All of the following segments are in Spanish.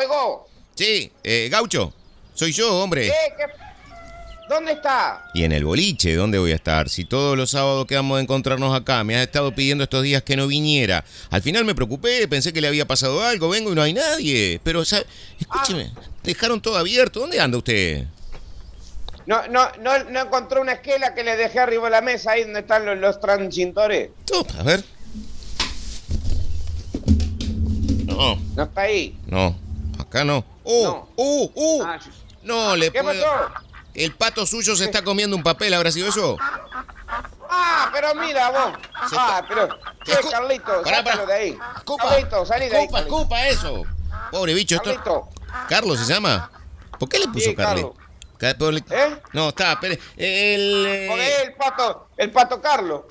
Oigo. Sí, eh, Gaucho, soy yo, hombre. ¿Qué? ¿Qué? ¿Dónde está? Y en el boliche, ¿dónde voy a estar? Si todos los sábados quedamos de encontrarnos acá, me has estado pidiendo estos días que no viniera. Al final me preocupé, pensé que le había pasado algo, vengo y no hay nadie. Pero, ¿sabe? escúcheme, dejaron todo abierto. ¿Dónde anda usted? No, no, no, no encontré una esquela que le dejé arriba de la mesa ahí donde están los, los transintores. A ver. No, No está ahí. no, acá no. ¡Uh! No. ¡Uh! ¡Uh! Ah, No, le ¿Qué puedo... pasó? El pato suyo se está comiendo un papel, ¿habrá sido eso? Ah, pero mira vos. Se Ah, pero. Che, Escu- Carlito, Pará, pará. de ahí. Escupa. Carlito, salí de ahí. Escupa, Carlito. escupa eso. Pobre bicho, esto... Carlito. ¿Carlos se llama? ¿Por qué le puso Sí? Carlos. ¿Eh? No, está, espere. El... eh, Porque el pato, el pato Carlos.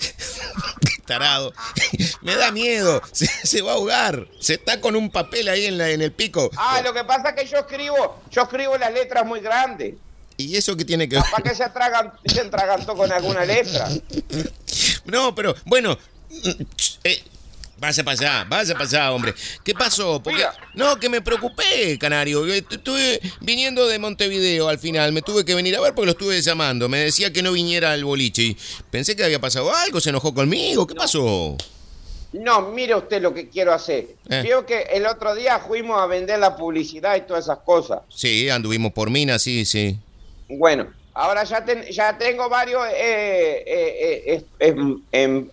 tarado. Me da miedo. Se, se va a ahogar. Se está con un papel ahí en, la, en el pico. Ah, lo que pasa es que yo escribo, yo escribo las letras muy grandes. ¿Y eso qué tiene que ver? ¿Para que se atragan, se entragantó con alguna letra? No, pero, bueno... eh, Vaya para allá, vaya para allá, hombre. ¿Qué pasó? Porque, Mira. no, que me preocupé, Canario. Tu- Estuve viniendo de Montevideo al final. Me tuve que venir a ver porque lo estuve llamando. Me decía que no viniera al boliche. Y pensé que había pasado algo, se enojó conmigo. ¿Qué pasó? No, mire usted lo que quiero hacer. Eh. Vio que el otro día fuimos a vender la publicidad y todas esas cosas. Sí, anduvimos por Minas, sí, sí. Bueno, ahora ya, ten- ya tengo varios eh, eh, eh, em- em-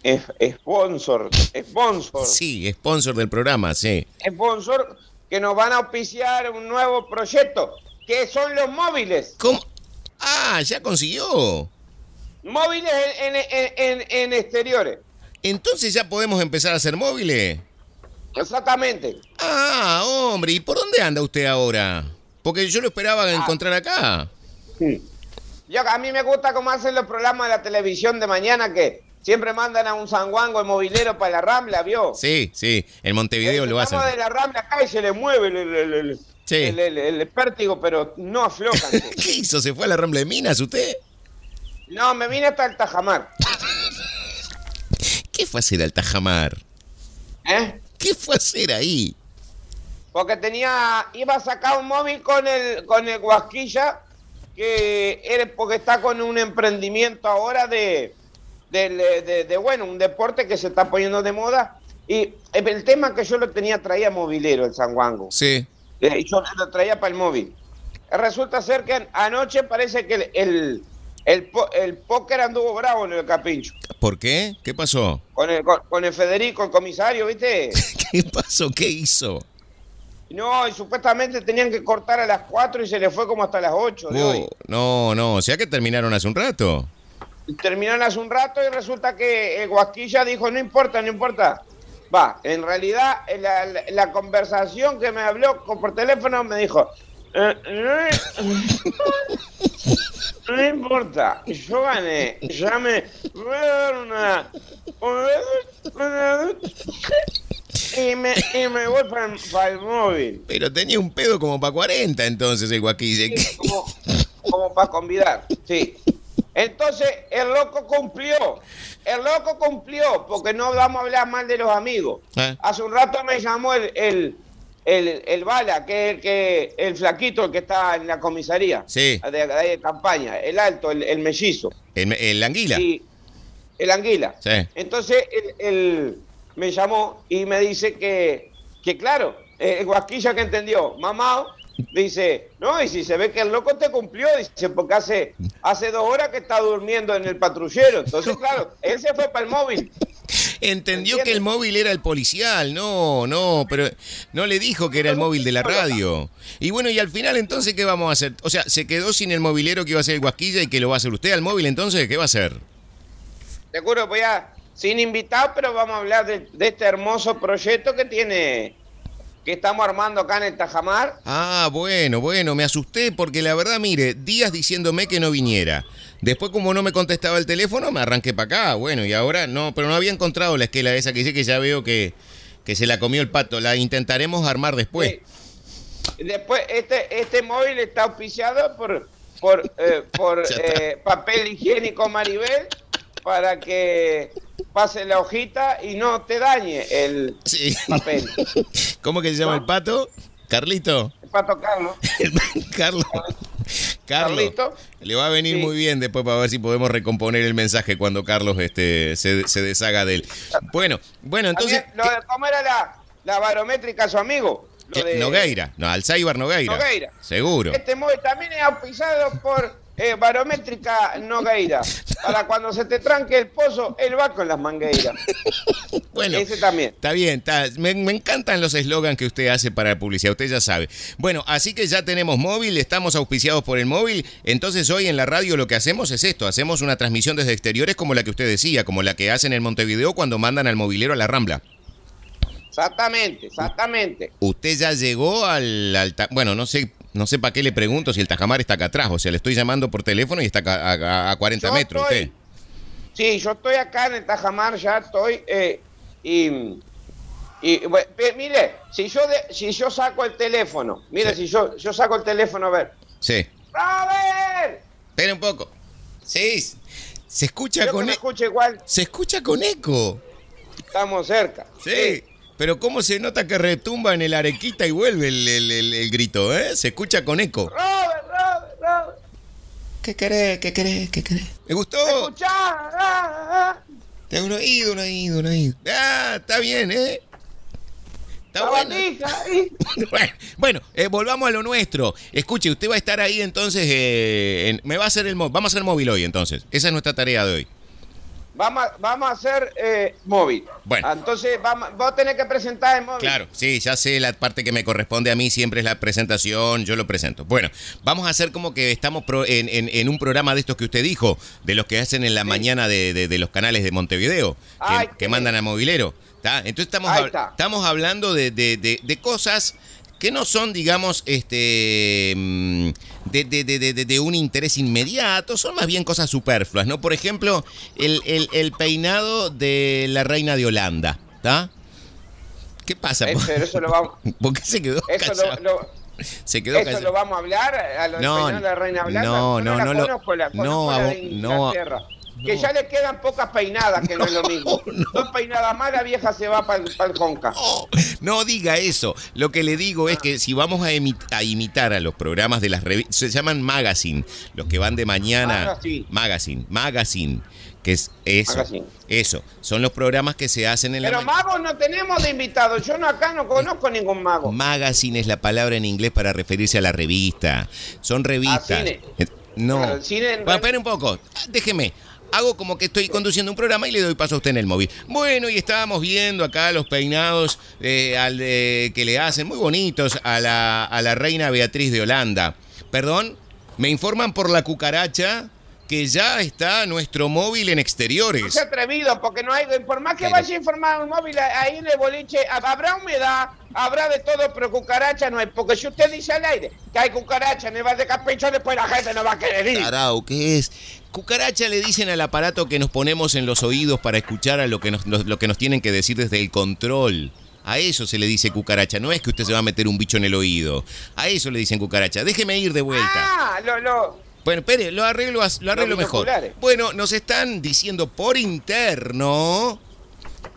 sponsor, sponsor, Sí, sponsor del programa, sí. sponsor que nos van a auspiciar un nuevo proyecto, que son los móviles. ¿Cómo? Ah, ya consiguió. Móviles en, en- en- en- exteriores. Entonces ya podemos empezar a hacer móviles. Exactamente. Ah, hombre, ¿y por dónde anda usted ahora? Porque yo lo esperaba encontrar acá. Yo, a mí me gusta cómo hacen los programas de la televisión de mañana que siempre mandan a un sanguango movilero para la Rambla, ¿vio? Sí, sí, en Montevideo lo hacen. De la Rambla acá y se le mueve el, el, el- el- Sí. el- el- el pértigo, pero no aflojan. ¿Qué hizo? ¿Se fue a la Rambla de Minas usted? no, me vine hasta el Tajamar. ¿Qué fue a hacer al Tajamar? ¿Eh? ¿Qué fue a hacer ahí? Porque tenía, iba a sacar un móvil con el, con el Guasquilla, que era porque está con un emprendimiento ahora de, de, de, bueno, un deporte que se está poniendo de moda. Y el tema que yo lo tenía traía movilero, el Sanguango. Sí. Eh, Yo lo traía para el móvil. Resulta ser que anoche parece que el, el, el, el póker anduvo bravo en el capincho. ¿Por qué? ¿Qué pasó? Con el, con, con el Federico, el comisario, ¿viste? ¿Qué pasó? ¿Qué hizo? No, y supuestamente tenían que cortar a las 4 y se le fue como hasta las 8 de hoy. Oh, no, no, o sea que terminaron hace un rato. Terminaron hace un rato y resulta que Guasquilla dijo, no importa, no importa. Va, en realidad la, la- la conversación que me habló por teléfono me dijo, "Eh, no, no importa, yo gané, ya me voy a dar una... una- y me, y me voy para el móvil. Pero tenía un pedo como para 40 entonces el guaquille. Sí, como, como para convidar, sí. Entonces, el loco cumplió. El loco cumplió, porque no vamos a hablar mal de los amigos. Ah. Hace un rato me llamó el, el, el, el Bala, que es el, que, el flaquito, el que está en la comisaría. Sí. De, de- de campaña. El alto, el, el mellizo. El, el anguila. Y el anguila. Sí. Entonces, él me llamó y me dice que, que claro, eh, guasquilla que entendió, mamá, dice, no, y si se ve que el loco te cumplió, dice, porque hace, hace dos horas que está durmiendo en el patrullero. Entonces, claro, él se fue para el móvil. Entendió ¿Entiendes? que el móvil era el policial. No, no, pero no le dijo que era el móvil de la radio. Y bueno, y al final entonces, ¿qué vamos a hacer? O sea, se quedó sin el movilero que iba a ser el guasquilla y que lo va a hacer usted al móvil, entonces, ¿qué va a hacer? Seguro, voy a, sin invitado, pero vamos a hablar de, de este hermoso proyecto que tiene, que estamos armando acá en el Tajamar. Ah, bueno, bueno, me asusté porque la verdad, mire, días diciéndome que no viniera. Después, como no me contestaba el teléfono, me arranqué para acá. Bueno, y ahora no, pero no había encontrado la esquela esa que dice que ya veo que, que se la comió el pato. La intentaremos armar después. Sí. Después, este, este móvil está auspiciado por, por, eh, por eh, papel higiénico Maribel para que pase la hojita y no te dañe el Sí. papel. ¿Cómo que se llama el pato? Carlito. pato Carlos. Carlos. Carlos, Carlito. le va a venir Sí. muy bien después para ver si podemos recomponer el mensaje cuando Carlos este, se, se deshaga de él. Bueno, bueno, entonces... Lo de- ¿Cómo era la, la barométrica su amigo? Lo ¿qué- de- Nogueira, no, Alzheimer Nogueira. Nogueira. Seguro. Este móvil también es auspiciado por eh, Barométrica Nogueira. Para cuando se te tranque el pozo, él va con las mangueiras. Bueno, Ese también. Está bien, está- me, me encantan los eslogans que usted hace para la publicidad, usted ya sabe. Bueno, así que ya tenemos móvil, estamos auspiciados por el móvil, entonces hoy en la radio lo que hacemos es esto, hacemos una transmisión desde exteriores como la que usted decía, como la que hacen en Montevideo cuando mandan al movilero a la Rambla. Exactamente, exactamente. Usted ya llegó al... al bueno, no sé, no sé para qué le pregunto si el Tajamar está acá atrás, o sea, le estoy llamando por teléfono y está acá a, a 40 Yo metros estoy- usted. Sí, yo estoy acá en el Tajamar, ya estoy. eh, y, y, bueno, pe- mire, si yo, de- si yo saco el teléfono, mire, Sí. si yo, yo saco el teléfono, a ver. Sí. ¡Robert! Espera un poco. Sí, se escucha con... me e- escucho igual, Se escucha con eco. estamos cerca. Sí. Pero cómo se nota que retumba en el arequita y vuelve el, el- el- el grito, ¿eh? Se escucha con eco. Robert, Robert, Robert. ¿Qué querés? ¿Qué querés? ¿Qué querés? ¿Me gustó? ¿Me escuchás? Ah, ah. Te un oído, un oído, un oído. Ah, está bien, ¿eh? Está bueno. Bueno, bueno, eh, volvamos a lo nuestro. Escuche, usted va a estar ahí entonces. eh, en- me va a hacer el móvil. Vamos a hacer móvil hoy entonces. Esa es nuestra tarea de hoy. Vamos, a- vamos a hacer eh, móvil. Bueno. Entonces, vamos, vos tenés que presentar el móvil. Claro, sí, ya sé, la parte que me corresponde a mí siempre es la presentación, yo lo presento. Bueno, vamos a hacer como que estamos pro- en, en- en un programa de estos que usted dijo, de los que hacen en la mañana de, de- de los canales de Montevideo, que, Ay, que qué mandan a movilero. ¿tá? Entonces estamos, hab- estamos hablando de- de cosas que no son, digamos, este mm, de, de- de- de- un interés inmediato, son más bien cosas superfluas, ¿no? Por ejemplo, el, el- el peinado de la reina de Holanda, ¿está? ¿Qué pasa? Eh, pero eso lo vamos, ¿Por qué se quedó eso callado? lo, lo- se quedó eso callado. lo vamos a hablar a lo No, de la reina Blanca. no, no, la no lo- la no, no. Que no. ya le quedan pocas peinadas, que no, es lo mismo. Dos peinadas más, la vieja se va para el Conca. No, no diga eso. Lo que le digo es que si vamos a, imitar a los programas de las revistas, se llaman magazine, los que van de mañana. Magazine. Magazine, magazine, que es eso. Magazine. Eso, son los programas que se hacen en Pero la mañana. magos no tenemos de invitados. Yo no acá no conozco ningún mago. Magazine es la palabra en inglés para referirse a la revista. Son revistas. cine. No. Cine en Bueno, un poco. Déjeme. Hago como que estoy conduciendo un programa y le doy paso a usted en el móvil. Bueno, y estábamos viendo acá los peinados eh, al, que le hacen, muy bonitos, a la, a la reina Beatriz de Holanda. Perdón, me informan por la cucaracha que ya está nuestro móvil en No exteriores. se atrevido, porque no hay. Por más que Pero- vaya a informar un móvil ahí en el boliche, habrá humedad, habrá de todo, pero cucaracha no hay. Porque si usted dice al aire que hay cucaracha en el bar de Capricho, después la gente no va a querer ir. Tarao, ¿qué es? Cucaracha le dicen al aparato que nos ponemos en los oídos para escuchar a lo que nos, lo, lo que nos tienen que decir desde el control. A eso se le dice cucaracha. No es que usted se va a meter un bicho en el oído. A eso le dicen cucaracha. Déjeme ir de vuelta. Ah, lo, lo. Bueno, espere, lo arreglo, lo arreglo mejor. Bueno, nos están diciendo por interno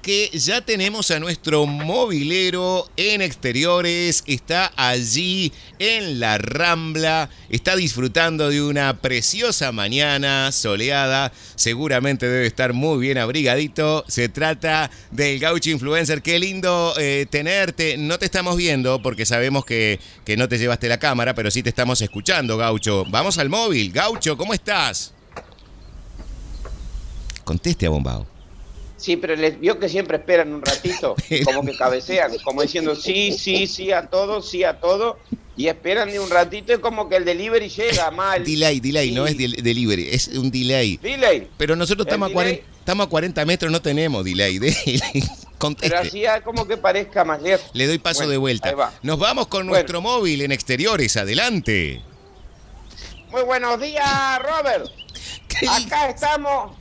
que ya tenemos a nuestro movilero en exteriores, está allí en la Rambla, está disfrutando de una preciosa mañana soleada, seguramente debe estar muy bien abrigadito. Se trata del Gaucho Influencer, qué lindo eh, tenerte. No te estamos viendo porque sabemos que, que no te llevaste la cámara, pero sí te estamos escuchando, Gaucho. Vamos al móvil, Gaucho, ¿cómo estás? Conteste a Bombao. Sí, pero les vio que siempre esperan un ratito, como que cabecean, como diciendo sí, sí, sí a todo, sí a todo, y esperan de un ratito y como que el delivery llega mal. Delay, delay, Sí. no es del- delivery, es un delay. Delay. Pero nosotros estamos a, 40, delay. estamos a 40 metros, no tenemos delay. delay. Conteste. Pero así es como que parezca más lejos. Le doy paso Bueno, de vuelta. va. Nos vamos con Bueno. nuestro móvil en exteriores. Adelante. Muy buenos días, Robert. ¿Qué Acá estamos,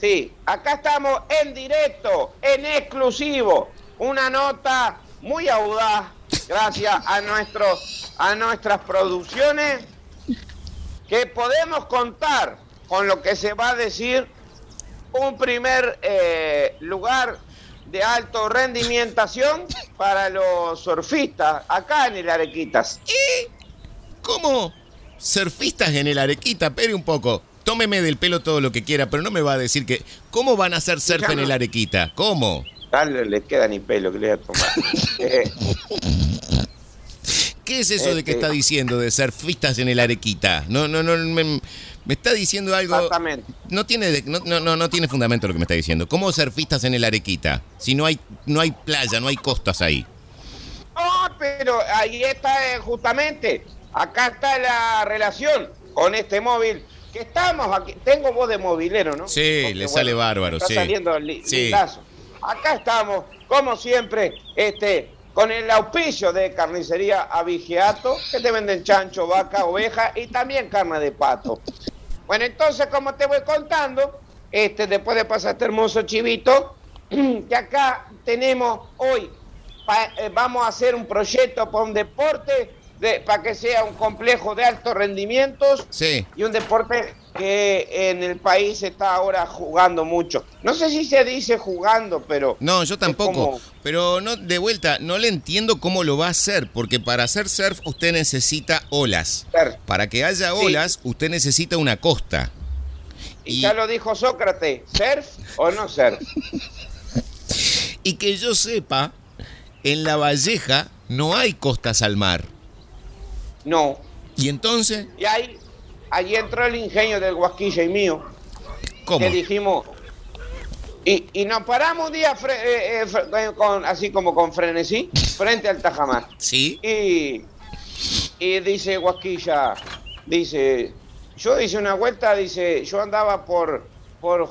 sí, acá estamos en directo, en exclusivo. Una nota muy audaz, gracias a, nuestros, a nuestras producciones, que podemos contar con lo que se va a decir un primer eh, lugar de alto rendimientación para los surfistas acá en el Arequitas. ¿Cómo? Surfistas en el Arequita, espere un poco. Tómeme del pelo todo lo que quiera, pero no me va a decir que. ¿Cómo van a hacer surf en el Arequita? ¿Cómo? Dale, le queda ni pelo que le voy a tomar. Eh, ¿Qué es eso de que Este- está diciendo de surfistas en el Arequita? No, no, no, me, me está diciendo algo. Exactamente. No tiene, no, no, no, tiene fundamento lo que me está diciendo. ¿Cómo surfistas en el Arequita? Si no hay, no hay playa, no hay costas ahí. Ah, pero ahí está eh, justamente. Acá está la relación con este móvil. Que estamos aquí. Tengo voz de movilero, ¿no? Sí, le sale bárbaro, está sí. saliendo li- Sí. Acá estamos, como siempre, este, con el auspicio de carnicería Avigiato, que te venden chancho, vaca, oveja y también carne de pato. Bueno, entonces, como te voy contando, este, después de pasar este hermoso chivito, que acá tenemos hoy, pa- eh, vamos a hacer un proyecto para un deporte, para que sea un complejo de altos rendimientos Sí. y un deporte que en el país está ahora jugando mucho. No sé si se dice jugando, pero... No, yo tampoco. como- Pero no, de vuelta, no le entiendo cómo lo va a hacer, porque para hacer surf usted necesita olas. Surf. Para que haya Sí. olas, usted necesita una costa. Y Y- ya lo dijo Sócrates, ¿surf o no surf? Y que yo sepa, en la Valleja no hay costas al mar. No. Y entonces, Y ahí, ahí entró el ingenio del Guasquilla y mío. ¿cómo? que dijimos y, y nos paramos un día fre- eh, eh, fre- con, así como con frenesí frente al Tajamar ¿Sí? y, y dice Guasquilla dice yo hice una vuelta dice yo andaba por por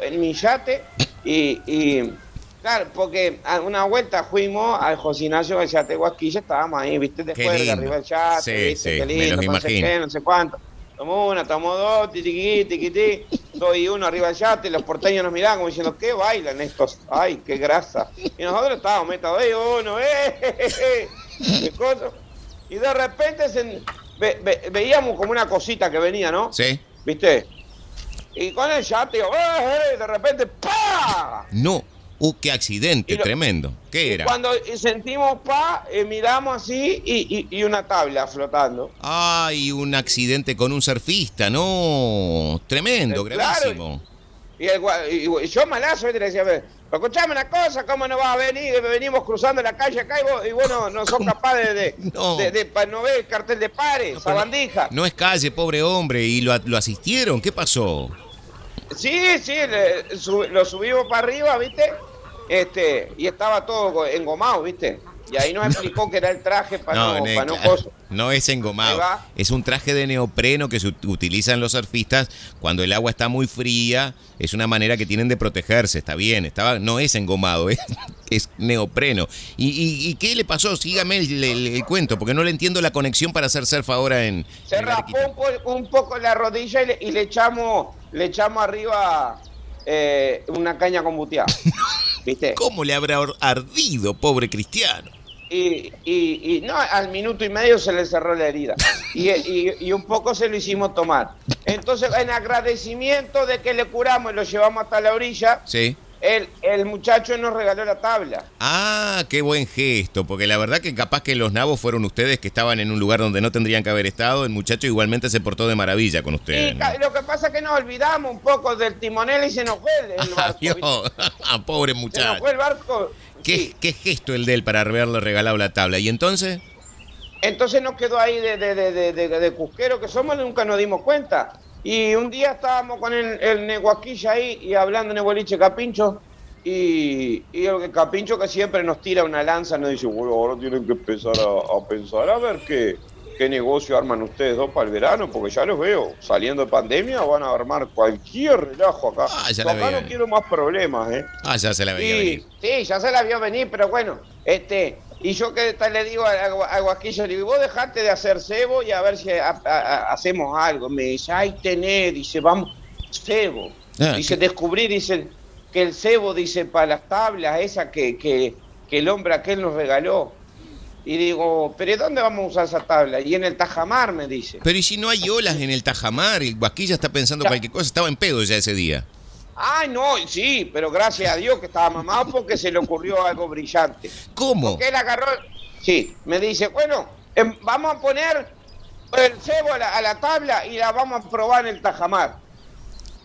en mi yate y, y claro porque a una vuelta fuimos al Josinacio del yate de Guasquilla estábamos ahí viste después de arriba del yate Sí, viste sí, qué me lindo los no sé qué, no sé cuánto Tomó una, tomó dos, tiquiqui, tiquití, dos y uno arriba del yate, los porteños nos miraban como diciendo, ¿qué bailan estos? ¡Ay, qué grasa! Y nosotros estábamos metados ahí, uno, ¡eh! qué cosa. Y de repente se- ve- ve- veíamos como una cosita que venía, ¿no? ¿Sí? ¿Viste? Y con el yate, ¡eh! eh! de repente, ¡pa! No. ¡Uh, qué accidente! Lo- Tremendo. ¿Qué era? cuando sentimos pa, eh, miramos así y, y- y una tabla flotando. Ay, un accidente con un surfista. No. Tremendo, Eh, claro. gravísimo. Y, el y- yo malazo, le decía, pero escuchame una cosa, ¿cómo no vas a venir? Venimos cruzando la calle acá y vos, y vos no, no sos capaz de, de, No. de- de pa- no ver el cartel de pares, No, esa pero bandija. No es calle, pobre hombre. ¿Y lo, lo asistieron? ¿Qué pasó? Sí, sí, le- sub- lo subimos para arriba, ¿viste? Este, y estaba todo go- engomado, ¿viste? Y ahí nos explicó que era el traje para no, no claro, coso. no es engomado. Es un traje de neopreno que se ut- utilizan los surfistas cuando el agua está muy fría. Es una manera que tienen de protegerse. Está bien. Estaba, no es engomado, es, es neopreno. ¿Y, y- y qué le pasó? Sígame el, el- el cuento, porque no le entiendo la conexión para hacer surf ahora en. Se en raspó un, po- un poco la rodilla y le, y le echamos le echamos arriba eh, una caña combuteada. ¿Viste? ¿Cómo le habrá ardido, pobre cristiano? Y, y, y no, al minuto y medio se le cerró la herida. Y, y- y un poco se lo hicimos tomar. Entonces, en agradecimiento de que le curamos y lo llevamos hasta la orilla, Sí. El, el muchacho nos regaló la tabla. Ah, qué buen gesto, porque la verdad que capaz que los nabos fueron ustedes que estaban en un lugar donde no tendrían que haber estado. El muchacho igualmente se portó de maravilla con ustedes. Y lo que pasa es que nos olvidamos un poco del timonel y se nos fue el, el barco. Adiós. Ah, pobre Se nos muchacho. fue el barco. ¿Qué, Sí. qué gesto el de él para haberle regalado la tabla? ¿Y entonces? Entonces nos quedó ahí de, de, de, de, de- de cusquero que somos, nunca nos dimos cuenta. Y un día estábamos con el, el Neguaquilla ahí y hablando en el boliche Capincho. Y, y el Capincho que siempre nos tira una lanza nos dice, bueno, ahora tienen que empezar a, a pensar a ver qué, qué negocio arman ustedes dos para el verano, porque ya los veo, saliendo de pandemia van a armar cualquier relajo acá. Ah, ya la acá veía. no quiero más problemas, ¿eh? Ah, ya se la veía Sí, venir. sí, ya se la vio venir, pero bueno, este, y yo que tal le digo a, a, a Guasquillo, le digo, vos dejate de hacer cebo y a ver si a- a- a- hacemos algo. Me dice, ay, tenés, dice, vamos, cebo. Ah, dice, ¿qué? descubrí, dice, que el cebo, dice, para las tablas, esa que, que, que el hombre aquel nos regaló. Y digo, pero ¿y dónde vamos a usar esa tabla? Y en el Tajamar, me dice. Pero ¿y si no hay olas en el Tajamar? El Guasquilla está pensando Ya. cualquier cosa. Estaba en pedo ya ese día. Ay, no, sí, pero gracias a Dios que estaba mamado porque se le ocurrió algo brillante. ¿Cómo? Porque él agarró, sí, me dice, bueno, em, vamos a poner el cebo a la, a la tabla y la vamos a probar en el tajamar.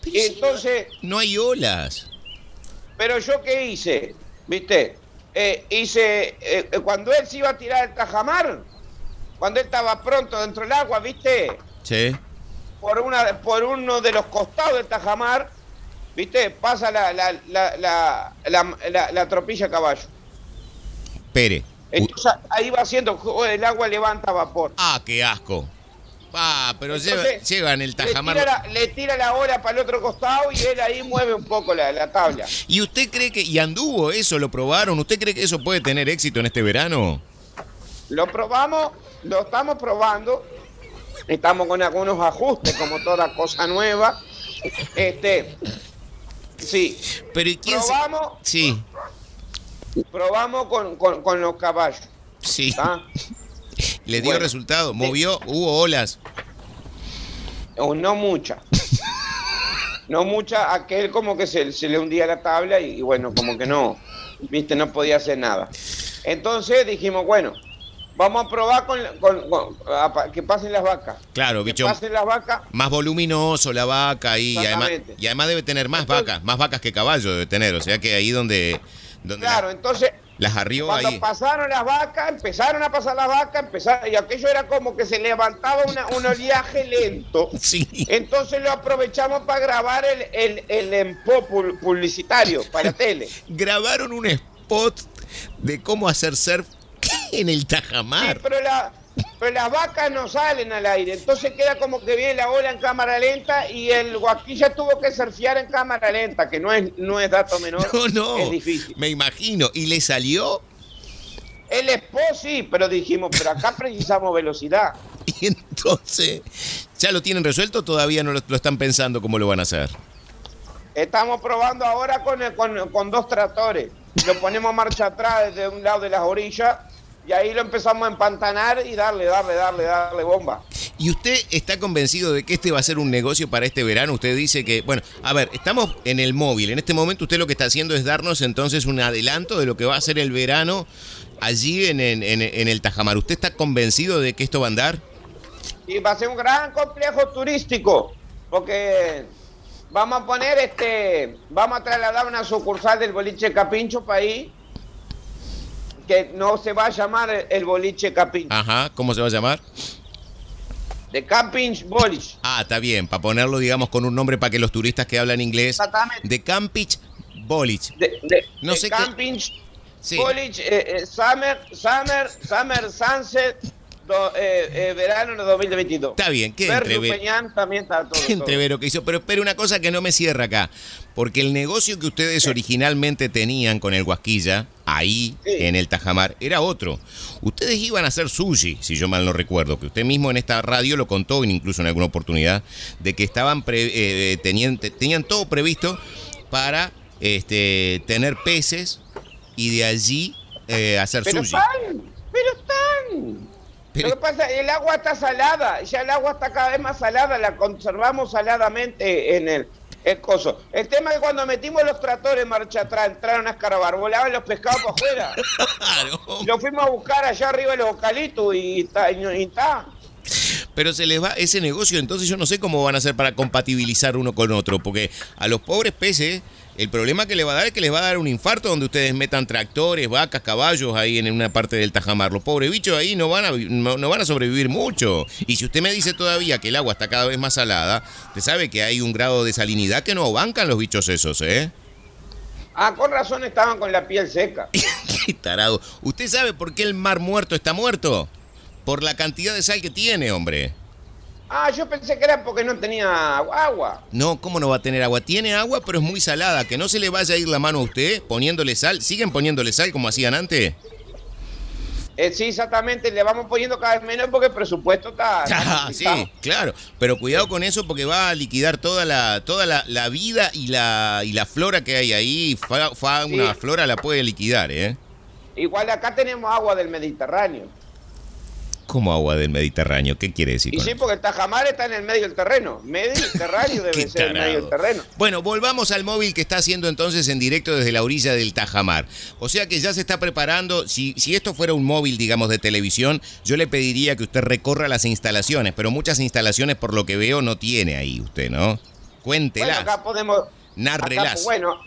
Pero si entonces, no hay olas. pero yo qué hice, ¿viste? Eh, hice, eh, eh, cuando él se iba a tirar el tajamar, cuando él estaba pronto dentro del agua, ¿viste? Sí. por una por uno de los costados del tajamar, ¿viste? Pasa la, la, la, la, la- la- la tropilla a caballo. Pere. Entonces ahí va haciendo, el agua levanta vapor. Ah, qué asco. Ah, pero lleva- llevan el Le tajamar. tira, la, le tira la ola para el otro costado y él ahí mueve un poco la, la tabla. ¿Y usted cree que, y anduvo eso, lo probaron? ¿Usted cree que eso puede tener éxito en este verano? Lo probamos, lo estamos probando, estamos con algunos ajustes como toda cosa nueva. Este, sí, Pero ¿y quién se- probamos, Sí, probamos con, con, con los caballos. sí. ¿tá? Le dio Bueno. resultado. Movió, hubo olas. O no mucha. No mucha, aquel como que se, se le hundía la tabla y, y bueno, como que no, viste, no podía hacer nada. Entonces dijimos, bueno, vamos a probar con, con- con- a pa- que pasen las vacas. Claro, Que bicho. pasen las vacas. Más voluminoso la vaca y además, Exactamente. y además debe tener más Entonces- vacas, más vacas que caballo debe tener. O sea que ahí donde, donde Claro, la- entonces las arrió cuando ahí. pasaron las vacas, empezaron a pasar las vacas, empezaron, y aquello era como que se levantaba una- un oleaje lento. Sí. Entonces lo aprovechamos para grabar el, el, el empo pu- publicitario para tele. Grabaron un spot de cómo hacer surf en el Sí, Tajamar. pero, la, pero las vacas no salen al aire, entonces queda como que viene la ola en cámara lenta y el guaquilla tuvo que surfear en cámara lenta, que no es, no es dato menor, No, no. es difícil. Me imagino. ¿Y le salió? El esposo sí, pero dijimos, pero acá precisamos velocidad. Y entonces, ¿ya lo tienen resuelto o todavía no lo, lo están pensando cómo lo van a hacer? Estamos probando ahora con, el- con, con dos tractores. Lo ponemos marcha atrás desde un lado de las orillas y ahí lo empezamos a empantanar y darle, darle, darle, darle bomba. ¿Y usted está convencido de que este va a ser un negocio para este verano? Usted dice que, bueno, a ver, estamos en el móvil. En este momento usted lo que está haciendo es darnos entonces un adelanto de lo que va a ser el verano allí en, en- en- en el Tajamar. ¿Usted está convencido de que esto va a andar? Y va a ser un gran complejo turístico, porque vamos a poner este, vamos a trasladar una sucursal del boliche Capincho para ahí, que no se va a llamar el boliche Capincho, Ajá, ¿cómo se va a llamar? de Camping Boliche. Ah, está bien, para ponerlo, digamos, con un nombre para que los turistas que hablan inglés. Exactamente. De Campich Bolich. De, de- No de sé qué- Camping Sí. Boliche, eh, eh, Summer, Summer, Summer Sunset, do- eh, eh, verano de 2022. Está bien, ¿qué Versus entrever- Peñán también está todo. Qué entrevero que hizo, pero espere una cosa que no me cierra acá. Porque el negocio que ustedes originalmente tenían con el Huasquilla, ahí Sí. en el Tajamar, era otro. Ustedes iban a hacer sushi, si yo mal no recuerdo, que usted mismo en esta radio lo contó, incluso en alguna oportunidad, de que estaban pre- eh, tenían, te- tenían todo previsto para este, tener peces y de allí eh, hacer Pero sushi. están, pero están. Pero- Lo que pasa, el agua está salada, ya el agua está cada vez más salada, la conservamos saladamente en el, el coso. El tema es que cuando metimos los tractores en marcha atrás, entraron a escarabar, volaban los pescados para afuera. Claro. Lo eucaliptos a buscar allá arriba de los eucaliptos y está. Y está. Pero se les va ese negocio, entonces yo no sé cómo van a hacer para compatibilizar uno con otro, porque a los pobres peces el problema que le va a dar es que les va a dar un infarto donde ustedes metan tractores, vacas, caballos ahí en una parte del Tajamar. Los pobres bichos ahí no van a no van a sobrevivir mucho. Y si usted me dice todavía que el agua está cada vez más salada, usted sabe que hay un grado de salinidad que no bancan los bichos esos, ¿eh? Ah, con razón estaban con la piel seca. Qué tarado. ¿Usted sabe por qué el mar muerto está muerto? Por la cantidad de sal que tiene, hombre. Ah, yo pensé que era porque no tenía agua. No, ¿cómo no va a tener agua? Tiene agua, pero es muy salada. Que no se le vaya a ir la mano a usted poniéndole sal. ¿Siguen poniéndole sal como hacían antes? Eh, sí, exactamente, le vamos poniendo cada vez menos porque el presupuesto está... Ah, sí, claro. Pero cuidado con eso porque va a liquidar toda la, toda la, la vida y la, y la flora que hay ahí. Fa- Fauna, Sí. flora la puede liquidar, ¿eh? Igual acá tenemos agua del Mediterráneo. ¿Cómo agua del Mediterráneo? ¿Qué quiere decir? Y sí, eso? porque el Tajamar está en el medio del terreno. Mediterráneo Qué debe ser el medio del terreno. Bueno, volvamos al móvil que está haciendo entonces en directo desde la orilla del Tajamar. O sea que ya se está preparando. Si, si esto fuera un móvil, digamos, de televisión, yo le pediría que usted recorra las instalaciones, pero muchas instalaciones, por lo que veo, no tiene ahí usted, ¿no? Bueno, Cuéntelas. acá podemos. acá, Nárrelas. bueno,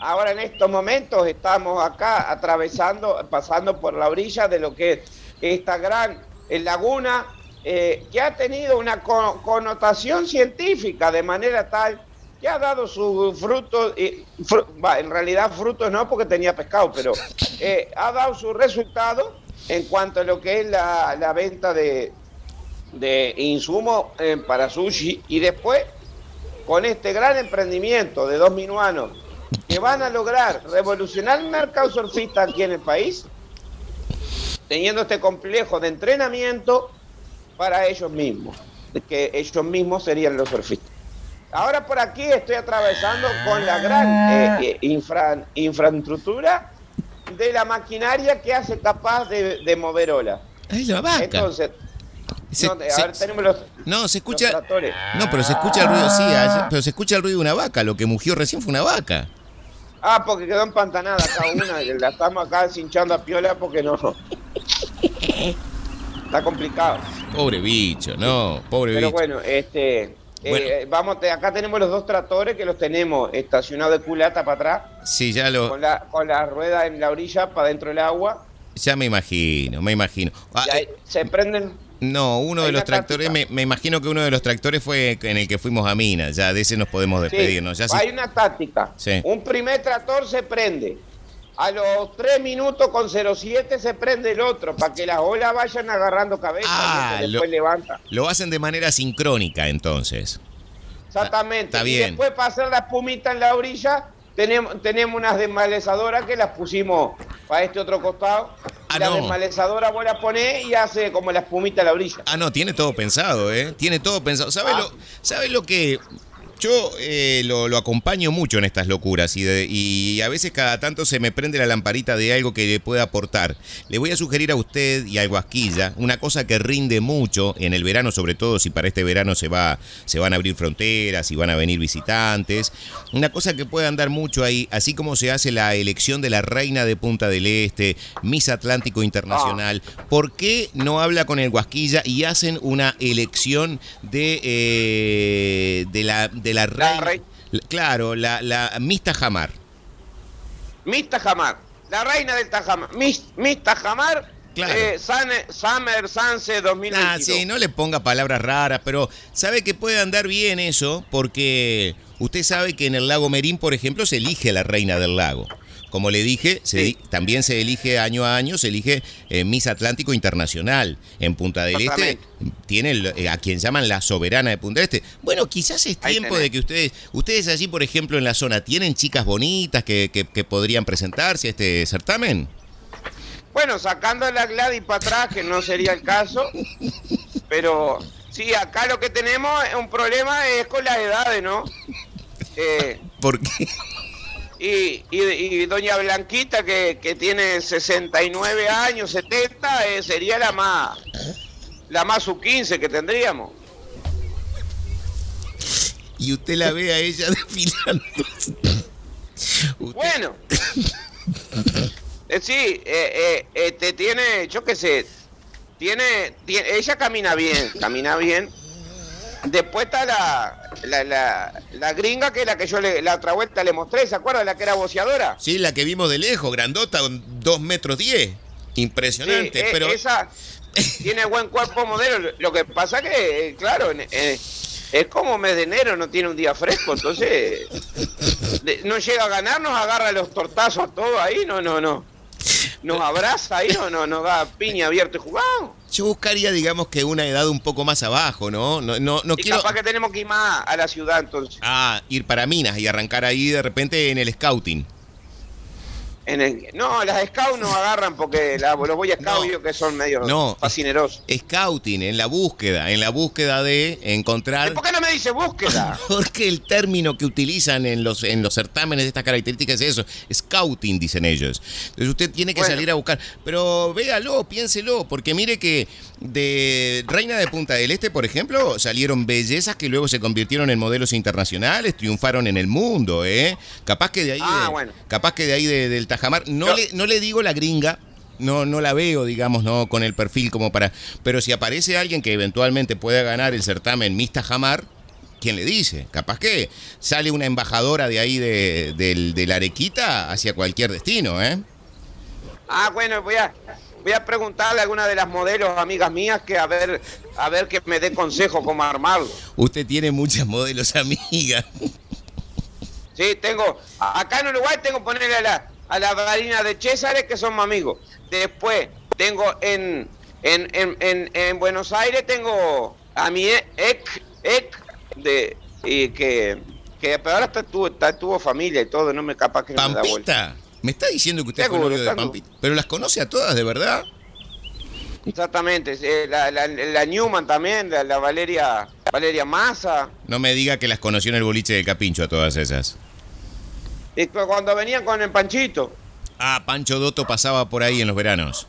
ahora en estos momentos estamos acá atravesando, pasando por la orilla de lo que es esta gran eh, laguna eh, que ha tenido una co- connotación científica de manera tal que ha dado sus frutos, y fru- va, en realidad frutos no porque tenía pescado, pero eh, ha dado su resultado en cuanto a lo que es la, la venta de, de insumos eh, para sushi. Y después con este gran emprendimiento de dos minuanos que van a lograr revolucionar el mercado surfista aquí en el país, teniendo este complejo de entrenamiento para ellos mismos, que ellos mismos serían los surfistas. Ahora por aquí estoy atravesando con la gran eh, eh, infra- infraestructura de la maquinaria que hace capaz de, de mover olas. Ay, la vaca. Entonces, Se- no, se- a ver, tenemos los, no, se escucha. los. No, pero se escucha el ruido, sí, allá- pero se escucha el ruido de una vaca. Lo que mugió recién fue una vaca. Ah, porque quedó empantanada acá una, la estamos acá cinchando a piola porque no. Está complicado. Pobre bicho, no, pobre Pero bicho. bueno, este. eh, Bueno. vamos, acá tenemos los dos tractores que los tenemos estacionados de culata para atrás, Sí, ya lo, con la, con la rueda en la orilla para dentro del agua. ya me imagino, me imagino. Ah, ahí eh, se prenden. no, uno de los tractores, me, imagino que uno de los tractores fue en el que fuimos a Minas. Ya de ese nos podemos sí, despedirnos. Ya sí- hay una táctica. Sí. Un primer tractor se prende. A los 3 minutos con 07 se prende el otro para que las olas vayan agarrando cabeza Ah, y ese después lo- levanta. Lo hacen de manera sincrónica, entonces. Exactamente. Está Y bien. después para hacer la espumita en la orilla, tenemos, tenemos unas desmalezadoras que las pusimos para este otro costado. Ah, la no. desmalezadora vos la ponés y hace como la espumita en la orilla. Ah, no, tiene todo pensado, ¿eh? Tiene todo pensado. ¿Sabe, Ah. lo, ¿sabe lo que.? Yo eh, lo, lo acompaño mucho en estas locuras y, de- y a veces cada tanto se me prende la lamparita de algo que le pueda aportar. Le voy a sugerir a usted y al Guasquilla una cosa que rinde mucho en el verano, sobre todo si para este verano se, va, se van a abrir fronteras y van a venir visitantes. Una cosa que puede andar mucho ahí, así como se hace la elección de la reina de Punta del Este, Miss Atlántico Internacional. ¿Por qué no habla con el Guasquilla y hacen una elección de, eh, de la, de la reina? rei- Claro, la, la Miss Tajamar. Miss Tajamar, la reina del Tajamar. Miss, Miss Tajamar, Claro. eh, Summer Sanse 2022. Ah, sí, no le ponga palabras raras, pero sabe que puede andar bien eso, porque usted sabe que en el lago Merín, por ejemplo, se elige la reina del lago. Como le dije, se Sí. di- también se elige año a año, se elige eh, Miss Atlántico Internacional. En Punta del Este tiene el- eh, a quien llaman la soberana de Punta del Este. Bueno, quizás es tiempo de que ustedes, ustedes allí, por ejemplo, en la zona, ¿tienen chicas bonitas que, que- que podrían presentarse a este certamen? Bueno, sacando a la Gladys para atrás, que no sería el caso, pero sí, acá lo que tenemos es un problema es con las edades, ¿no? Eh, Porque y, y, y doña Blanquita, que, que tiene 69 años, 70, eh, sería la más la más sub 15 que tendríamos. y usted la ve a ella desfilando. Usted- Bueno, eh, sí, eh, eh, este, tiene, yo qué sé, tiene, tiene- ella camina bien, camina bien. Después está la, la, la, la gringa, que es la que yo le, la otra vuelta le mostré, ¿se acuerda? La que era boceadora. Sí, la que vimos de lejos, grandota, con dos metros diez. Impresionante, Sí, eh, pero esa tiene buen cuerpo modelo. Lo que pasa que, eh, claro, eh, es como mes de enero, no tiene un día fresco, entonces de- no llega a ganar, nos agarra los tortazos a todos ahí, no, no, no. Nos abraza ahí, no, no, nos da piña abierto y jugado. yo buscaría, digamos, que una edad un poco más abajo, ¿no? No, no, no Y quiero capaz que tenemos que ir más a la ciudad entonces. ah, ir para Minas y arrancar ahí de repente en el scouting. En el, no, las scouts no agarran porque la, los voy a scout yo que son medio no, fascinerosos. Scouting, en la búsqueda, en la búsqueda de encontrar. ¿Por qué no me dice búsqueda? porque el término que utilizan en los, en los certámenes de estas características es eso, scouting, dicen ellos. Entonces usted tiene que salir a buscar. Pero véalo, piénselo, porque mire que de Reina de Punta del Este, por ejemplo, salieron bellezas que luego se convirtieron en modelos internacionales, triunfaron en el mundo, ¿eh? Capaz que de ahí, ah, bueno. capaz que de ahí del Tajamar, no, le, no le digo la gringa, no, no la veo, digamos, no con el perfil como para. Pero si aparece alguien que eventualmente pueda ganar el certamen Miss Tajamar, ¿quién le dice? Capaz que sale una embajadora de ahí de, de la Arequita hacia cualquier destino, ¿eh? Ah, bueno, voy a, voy a preguntarle a alguna de las modelos amigas mías que a ver, a ver que me dé consejo cómo armarlo. Usted tiene muchas modelos amigas. Sí, tengo, acá en Uruguay tengo ponerle a la, a la varina de César que son amigos. Después tengo en, en, en, en, Buenos Aires tengo a mi ex, ex de y que, que ahora está, tuvo, está, tuvo familia y todo, no me capaz que no me da vuelta. ¿Me está diciendo que usted Seguro, es de Pampita? ¿Pero las conoce a todas, de verdad? Exactamente, la, la, Newman también, la, Valeria Valeria Massa. No me diga que las conoció en el boliche de Capincho a todas esas. Y cuando venían con el Panchito. Ah, Pancho Doto pasaba por ahí en los veranos.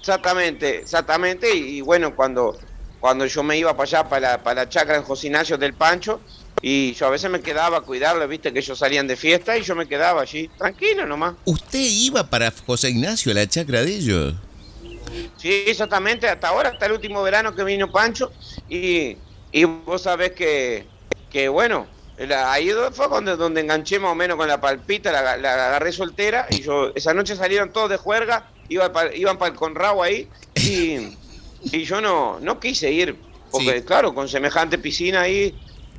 Exactamente, exactamente. Y, bueno, cuando, cuando yo me iba para allá, para la, para la chacra en José del Pancho, y yo a veces me quedaba a cuidarlo, viste que ellos salían de fiesta y yo me quedaba allí, tranquilo nomás. ¿Usted iba para José Ignacio a la chacra de ellos? Sí, exactamente, hasta ahora, hasta el último verano que vino Pancho. Y, y vos sabés que, que bueno, ahí fue donde, donde enganché más o menos con la palpita, la, agarré soltera y yo, esa noche salieron todos de juerga, iban para iban el Conrao ahí y, y yo no, no quise ir, porque claro, con semejante piscina ahí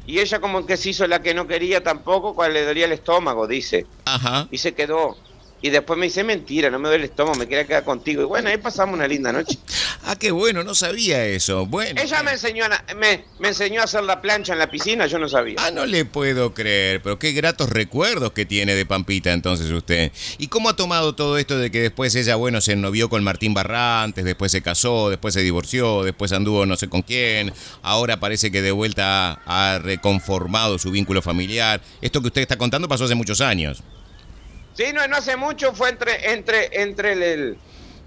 y ella como que se hizo la que no quería tampoco, cuando le dolía el estómago, dice. Ajá. Y se quedó. Y después me dice, mentira, no me duele el estómago, me quería quedar contigo. Y bueno, ahí pasamos una linda noche. Ah, qué bueno, no sabía eso. Bueno. Ella me enseñó, a, me, me, enseñó a hacer la plancha en la piscina, yo no sabía. Ah, no le puedo creer, pero qué gratos recuerdos que tiene de Pampita entonces usted. ¿Y cómo ha tomado todo esto de que después ella, bueno, se novió con Martín Barrantes, después se casó, después se divorció, después anduvo no sé con quién, ahora parece que de vuelta ha reconformado su vínculo familiar? Esto que usted está contando pasó hace muchos años. Sí, no, no hace mucho, fue entre, entre, entre el,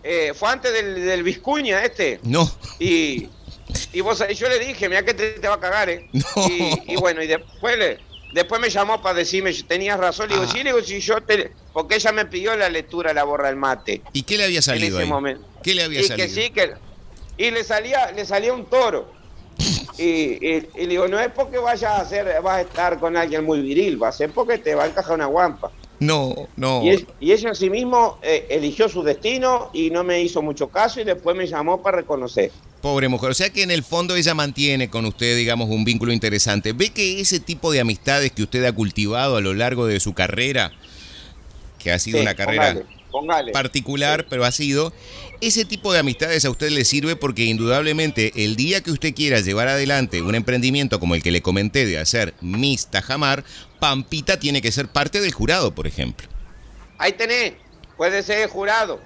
eh, fue antes del, del Vizcuña este. No. Y, y vos, yo le dije, mira que te, va a cagar, ¿eh? No. Y, bueno, y después le, después me llamó para decirme, tenías razón, le digo, ah. sí, le digo, si yo te, porque ella me pidió la lectura, la borra del mate. ¿Y qué le había salido en ese momento? ¿Qué le había y salido? Que sí, que, y le salía, le salía un toro. Y, y, le digo, no es porque vayas a hacer, vas a estar con alguien muy viril, va a ser porque te va a encajar una guampa. No, no. Y, ella sí mismo eh, eligió su destino y no me hizo mucho caso y después me llamó para reconocer. Pobre mujer, o sea que en el fondo ella mantiene con usted, digamos, un vínculo interesante. ¿Ve que ese tipo de amistades que usted ha cultivado a lo largo de su carrera, que ha sido una carrera particular, pero ha sido, ese tipo de amistades a usted le sirve porque indudablemente el día que usted quiera llevar adelante un emprendimiento como el que le comenté de hacer Miss Tajamar, Pampita tiene que ser parte del jurado, por ejemplo. Ahí tenés, puede ser jurado.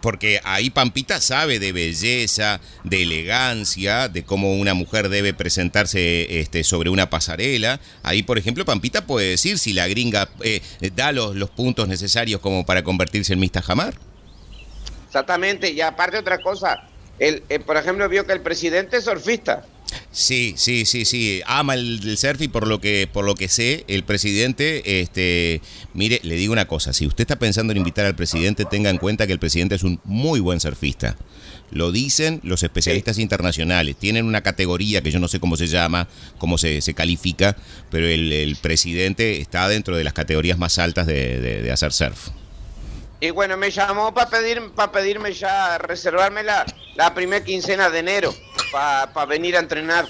Porque ahí Pampita sabe de belleza, de elegancia, de cómo una mujer debe presentarse este, sobre una pasarela. Ahí, por ejemplo, Pampita puede decir si la gringa eh, da los, puntos necesarios como para convertirse en Miss Tajamar. Exactamente, y aparte otra cosa, el, eh, por ejemplo, vio que el presidente es surfista. Sí, sí, sí, sí. Ama el, surf y por lo que por lo que sé, el presidente, este, mire, le digo una cosa, si usted está pensando en invitar al presidente, tenga en cuenta que el presidente es un muy buen surfista. Lo dicen los especialistas internacionales. Tienen una categoría que yo no sé cómo se llama, cómo se, se califica, pero el, presidente está dentro de las categorías más altas de, hacer surf. Y bueno, me llamó para pedir, para pedirme ya reservarme la, la primera quincena de enero para venir a entrenar.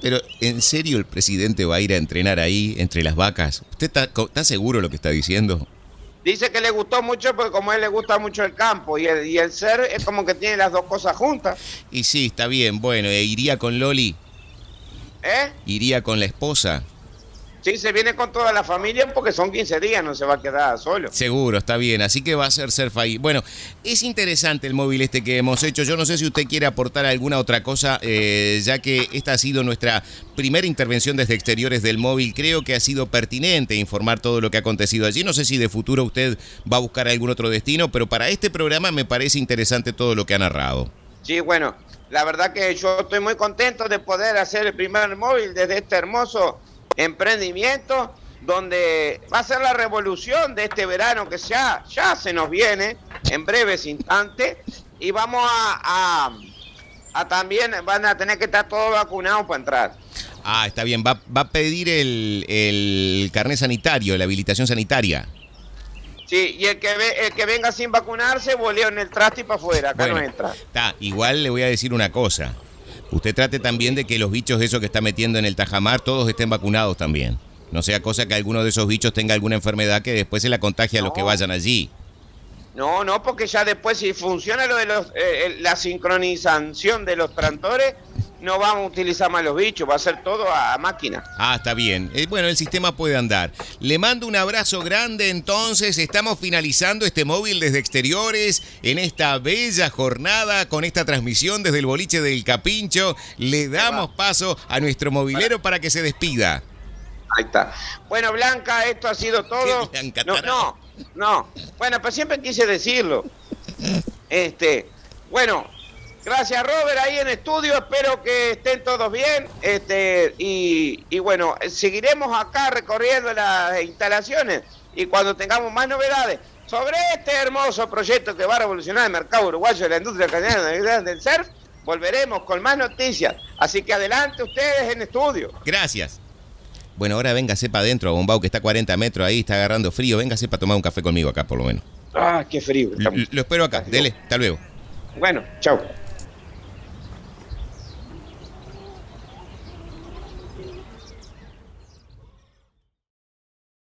Pero, ¿en serio el presidente va a ir a entrenar ahí, entre las vacas? ¿Usted está, seguro de lo que está diciendo? Dice que le gustó mucho porque como a él le gusta mucho el campo y el, y el ser es como que tiene las dos cosas juntas. Y sí, está bien. Bueno, ¿e ¿iría con Loli? ¿Eh? ¿Iría con la esposa? Sí, se viene con toda la familia porque son 15 días, no se va a quedar solo. Seguro, está bien, así que va a ser surf ahí. Bueno, es interesante el móvil este que hemos hecho. Yo no sé si usted quiere aportar alguna otra cosa, eh, ya que esta ha sido nuestra primera intervención desde exteriores del móvil. Creo que ha sido pertinente informar todo lo que ha acontecido allí. No sé si de futuro usted va a buscar algún otro destino, pero para este programa me parece interesante todo lo que ha narrado. Sí, bueno, la verdad que yo estoy muy contento de poder hacer el primer móvil desde este hermoso emprendimiento donde va a ser la revolución de este verano que ya, ya se nos viene en breves instantes y vamos a, a, también, van a tener que estar todos vacunados para entrar. Ah, está bien, va, va a pedir el, el carnet sanitario, la habilitación sanitaria. Sí, y el que, ve, el que venga sin vacunarse, voleo en el traste y para afuera, acá no entra. Está, igual le voy a decir una cosa. Usted trate también de que los bichos esos que está metiendo en el Tajamar todos estén vacunados también. No sea cosa que alguno de esos bichos tenga alguna enfermedad que después se la contagie a los que vayan allí. No, no, porque ya después si funciona lo de los, eh, la sincronización de los trantores, no vamos a utilizar más los bichos, va a ser todo a máquina. Ah, está bien. Eh, bueno, el sistema puede andar. Le mando un abrazo grande entonces. Estamos finalizando este móvil desde exteriores en esta bella jornada con esta transmisión desde el boliche del Capincho. Le damos paso a nuestro movilero para que se despida. Ahí está. Bueno, Blanca, esto ha sido todo. no, no, no. Bueno, pues siempre quise decirlo. Este, bueno, Gracias, Robert, ahí en estudio. Espero que estén todos bien. Este, y, bueno, seguiremos acá recorriendo las instalaciones y cuando tengamos más novedades sobre este hermoso proyecto que va a revolucionar el mercado uruguayo de la industria cañera del surf, volveremos con más noticias. Así que adelante ustedes en estudio. Gracias. Bueno, ahora véngase para adentro, Bombao, que está a 40 metros ahí, está agarrando frío. Véngase para tomar un café conmigo acá, por lo menos. Ah, qué frío. Lo, lo espero acá. Dele, hasta luego. Bueno, chao.